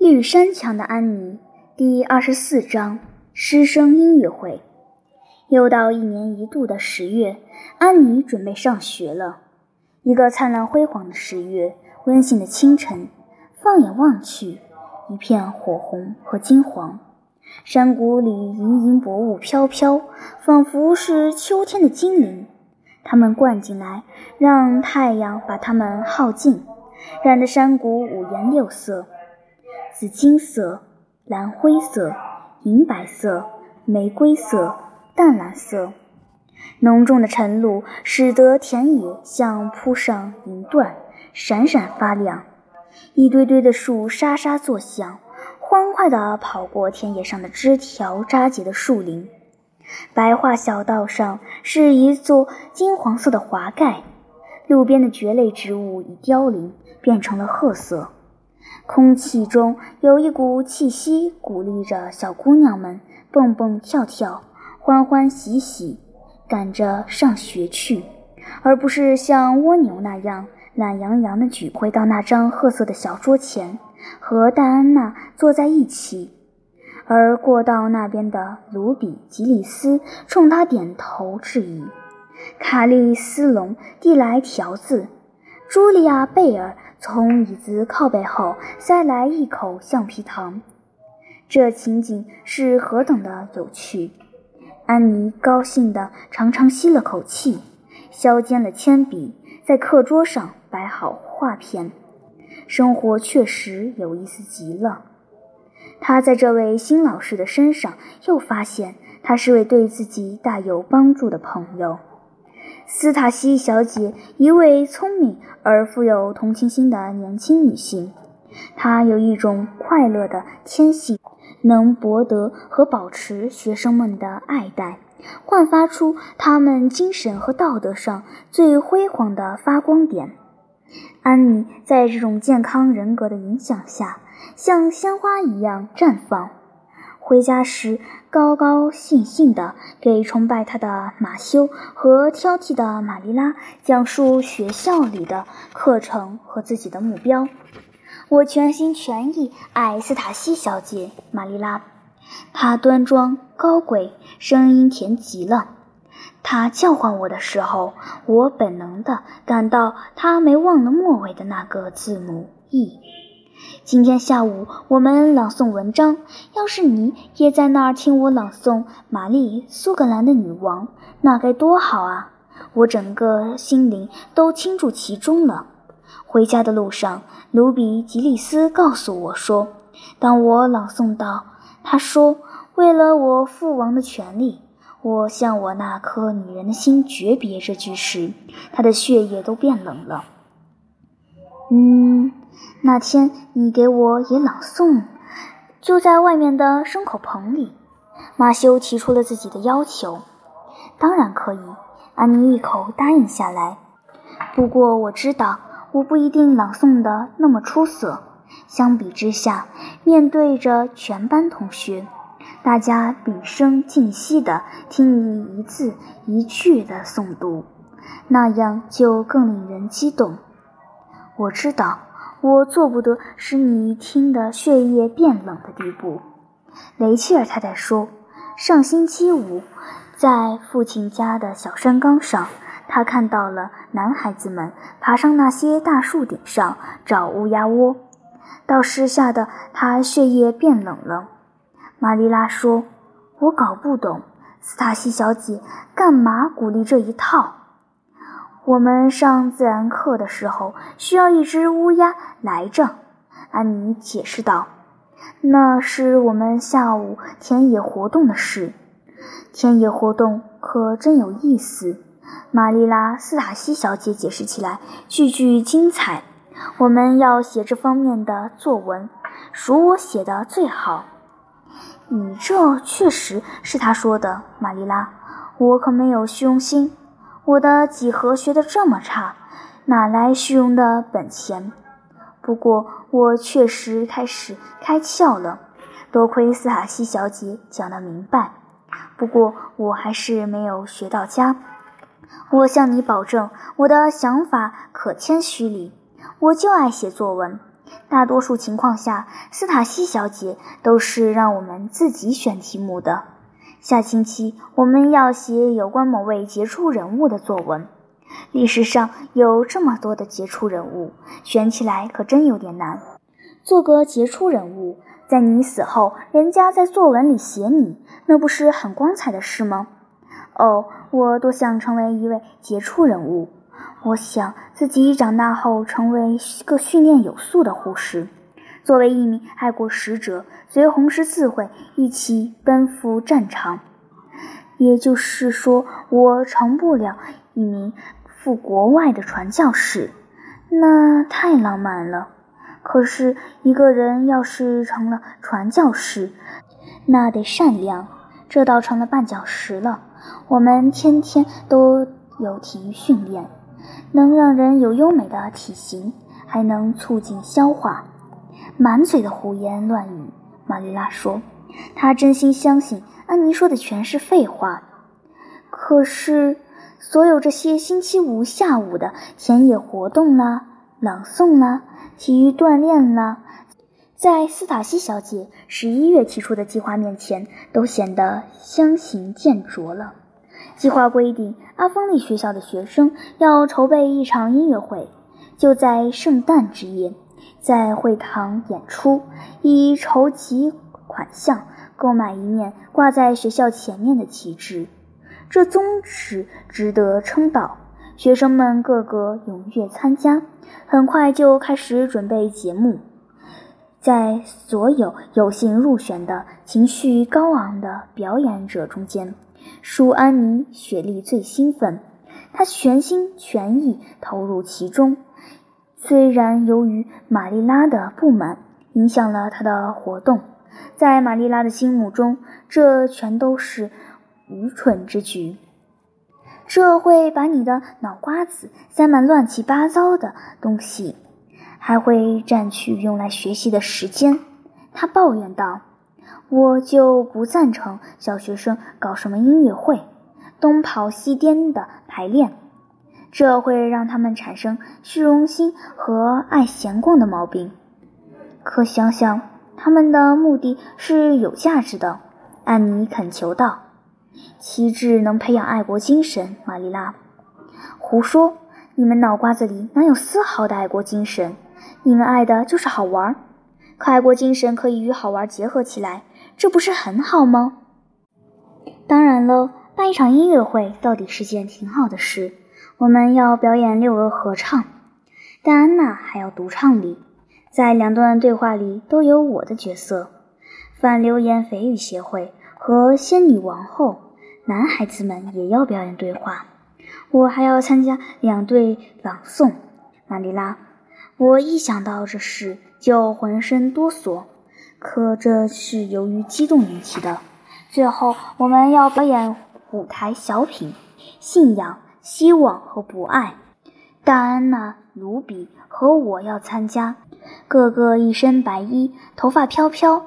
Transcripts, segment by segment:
绿山墙的安妮第二十四章师生音乐会。又到一年一度的十月，安妮准备上学了。一个灿烂辉煌的十月，温馨的清晨，放眼望去，一片火红和金黄。山谷里盈盈薄雾飘飘，仿佛是秋天的精灵。它们灌进来，让太阳把它们耗尽，染得山谷五颜六色。紫金色、蓝灰色、银白色、玫瑰色、淡蓝色，浓重的晨露使得田野像铺上银缎，闪闪发亮。一堆堆的树沙沙作响，欢快地跑过田野上的枝条扎结的树林。白桦小道上是一座金黄色的华盖，路边的蕨类植物已凋零，变成了褐色。空气中有一股气息，鼓励着小姑娘们蹦蹦跳跳、欢欢喜喜，赶着上学去，而不是像蜗牛那样懒洋洋地举回到那张褐色的小桌前，和戴安娜坐在一起。而过道那边的卢比、吉里斯冲他点头致意，卡利斯隆递来条子，茱莉亚·贝尔。从椅子靠背后塞来一口橡皮糖，这情景是何等的有趣！安妮高兴地长长吸了口气，削尖了铅笔，在课桌上摆好画片。生活确实有意思极了。她在这位新老师的身上又发现，他是位对自己大有帮助的朋友。斯塔西小姐，一位聪明而富有同情心的年轻女性，她有一种快乐的天性，能博得和保持学生们的爱戴，焕发出他们精神和道德上最辉煌的发光点。安妮在这种健康人格的影响下，像鲜花一样绽放。回家时，高高兴兴地给崇拜他的马修和挑剔的玛丽拉讲述学校里的课程和自己的目标。我全心全意爱斯塔西小姐，玛丽拉。她端庄高贵，声音甜极了。她叫唤我的时候，我本能地感到她没忘了末尾的那个字母 E。今天下午我们朗诵文章，要是你也在那儿听我朗诵《玛丽苏格兰的女王》，那该多好啊！我整个心灵都倾注其中了。回家的路上，卢比吉利斯告诉我说，当我朗诵到“他说为了我父王的权利，我向我那颗女人的心诀别”这句时，他的血液都变冷了。嗯。那天你给我也朗诵，就在外面的牲口棚里。马修提出了自己的要求。当然可以，安妮一口答应下来。不过我知道，我不一定朗诵的那么出色。相比之下，面对着全班同学，大家屏声静息地听你一字一句的诵读，那样就更令人激动。我知道。我做不得使你听得血液变冷的地步，雷切尔太太说。上星期五，在父亲家的小山岗上，他看到了男孩子们爬上那些大树顶上找乌鸦窝，到时吓得他血液变冷了。玛丽拉说：“我搞不懂，斯塔西小姐干嘛鼓励这一套。”我们上自然课的时候需要一只乌鸦来着，安妮解释道。那是我们下午田野活动的事。田野活动可真有意思，玛丽拉·斯塔西小姐解释起来句句精彩。我们要写这方面的作文，属我写的最好。你这确实是他说的，玛丽拉，我可没有虚荣心。我的几何学得这么差，哪来虚荣的本钱？不过我确实开始开窍了，多亏斯塔西小姐讲得明白。不过我还是没有学到家。我向你保证，我的想法可谦虚里，我就爱写作文。大多数情况下，斯塔西小姐都是让我们自己选题目的。下星期我们要写有关某位杰出人物的作文。历史上有这么多的杰出人物，选起来可真有点难。做个杰出人物，在你死后，人家在作文里写你，那不是很光彩的事吗？哦，我多想成为一位杰出人物。我想自己长大后成为一个训练有素的护士，作为一名爱国使者，随红十字会一起奔赴战场。也就是说，我成不了一名赴国外的传教士，那太浪漫了。可是，一个人要是成了传教士，那得善良，这倒成了绊脚石了。我们天天都有体育训练。能让人有优美的体型，还能促进消化。满嘴的胡言乱语，玛丽拉说：“她真心相信安妮说的全是废话。”可是，所有这些星期五下午的田野活动啦、朗诵啦、体育锻炼啦，在斯塔西小姐十一月提出的计划面前，都显得相形见拙了。计划规定，阿峰利学校的学生要筹备一场音乐会，就在圣诞之夜，在会堂演出，以筹集款项购买一面挂在学校前面的旗帜。这宗旨值得称道。学生们个个踊跃参加，很快就开始准备节目。在所有有幸入选的情绪高昂的表演者中间。舒安妮雪莉最兴奋，她全心全意投入其中。虽然由于玛丽拉的不满影响了她的活动，在玛丽拉的心目中，这全都是愚蠢之举。这会把你的脑瓜子塞满乱七八糟的东西，还会占去用来学习的时间。她抱怨道。我就不赞成小学生搞什么音乐会，东跑西颠的排练，这会让他们产生虚荣心和爱闲逛的毛病。可想想，他们的目的是有价值的。安妮恳求道：“旗帜能培养爱国精神。”玛丽拉：“胡说！你们脑瓜子里哪有丝毫的爱国精神？你们爱的就是好玩。可爱国精神可以与好玩结合起来。”这不是很好吗？当然了，办一场音乐会到底是件挺好的事。我们要表演六个合唱，戴安娜还要独唱里，在两段对话里都有我的角色。反流言蜚语协会和仙女王后，男孩子们也要表演对话。我还要参加两对朗诵。玛丽拉，我一想到这事就浑身哆嗦。可这是由于激动引起的。最后，我们要表演舞台小品《信仰、希望和不爱》。戴安娜、卢比和我要参加，个个一身白衣，头发飘飘。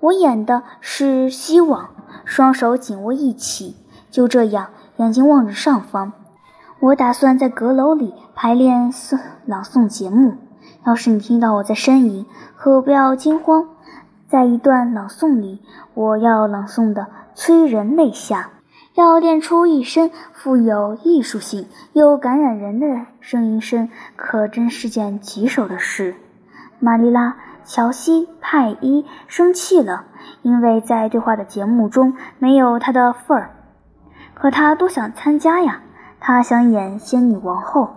我演的是希望，双手紧握一起，就这样，眼睛望着上方。我打算在阁楼里排练诵朗诵节目。要是你听到我在呻吟，可不要惊慌。在一段朗诵里，我要朗诵的催人泪下，要练出一身富有艺术性又感染人的声音声，可真是件棘手的事。玛丽拉·乔西派伊生气了，因为在对话的节目中没有他的份儿。可他多想参加呀！他想演仙女王后，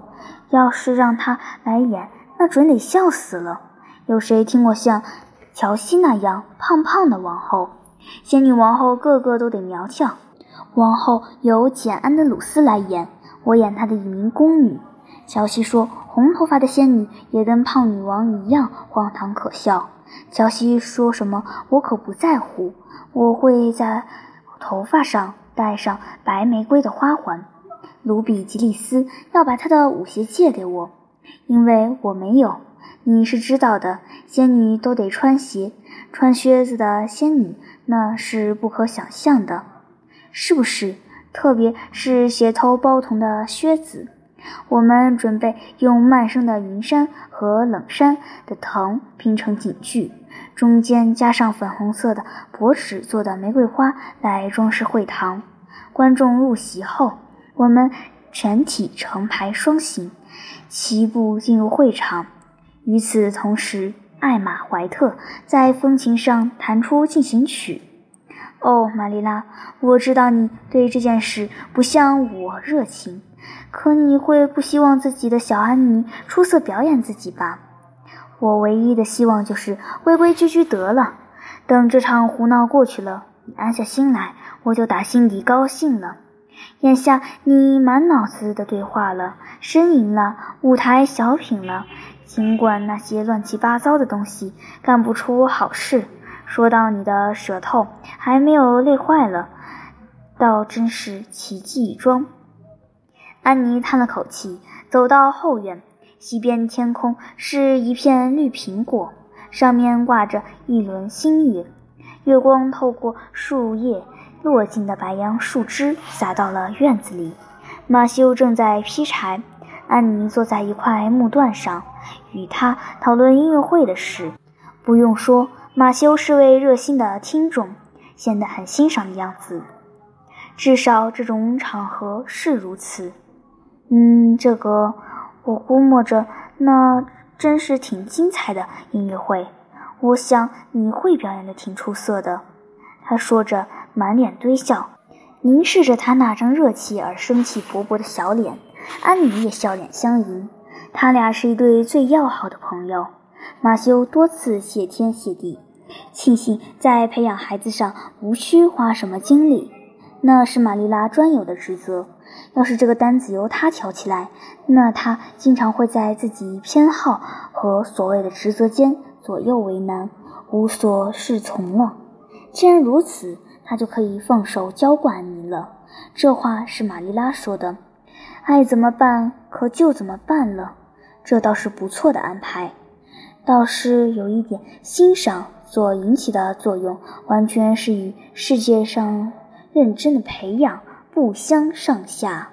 要是让他来演，那准得笑死了。有谁听过像？乔西那样胖胖的王后，仙女王后个个都得苗条。王后由简·安德鲁斯来演，我演她的一名宫女。乔西说：“红头发的仙女也跟胖女王一样荒唐可笑。”乔西说什么，我可不在乎。我会在头发上戴上白玫瑰的花环。卢比吉利斯要把他的舞鞋借给我，因为我没有。你是知道的，仙女都得穿鞋，穿靴子的仙女那是不可想象的，是不是？特别是鞋头包铜的靴子。我们准备用曼生的云杉和冷杉的藤拼成锦具，中间加上粉红色的薄纸做的玫瑰花来装饰会堂。观众入席后，我们全体成排双行，齐步进入会场。与此同时，艾玛·怀特在风琴上弹出进行曲。哦，玛丽拉，我知道你对这件事不像我热情，可你会不希望自己的小安妮出色表演自己吧？我唯一的希望就是规规矩矩得了。等这场胡闹过去了，你安下心来，我就打心底高兴了。眼下你满脑子的对话了，呻吟了，舞台小品了，尽管那些乱七八糟的东西干不出好事。说到你的舌头还没有累坏了，倒真是奇迹一桩。安妮叹了口气，走到后院，西边天空是一片绿苹果，上面挂着一轮新月，月光透过树叶落进的白杨树枝，洒到了院子里。马修正在劈柴，安妮坐在一块木段上，与他讨论音乐会的事。不用说。马修是位热心的听众，显得很欣赏的样子。至少这种场合是如此。嗯，这个我估摸着，那真是挺精彩的音乐会。我想你会表演的挺出色的。他说着，满脸堆笑，凝视着他那张热气而生气勃勃的小脸。安妮也笑脸相迎，他俩是一对最要好的朋友。马修多次谢天谢地，庆幸在培养孩子上无需花什么精力，那是玛丽拉专有的职责。要是这个单子由他挑起来，那他经常会在自己偏好和所谓的职责间左右为难，无所适从了。既然如此，他就可以放手浇灌你了。这话是玛丽拉说的，爱怎么办可就怎么办了。这倒是不错的安排。倒是有一点，欣赏所引起的作用，完全是与世界上认真的培养不相上下。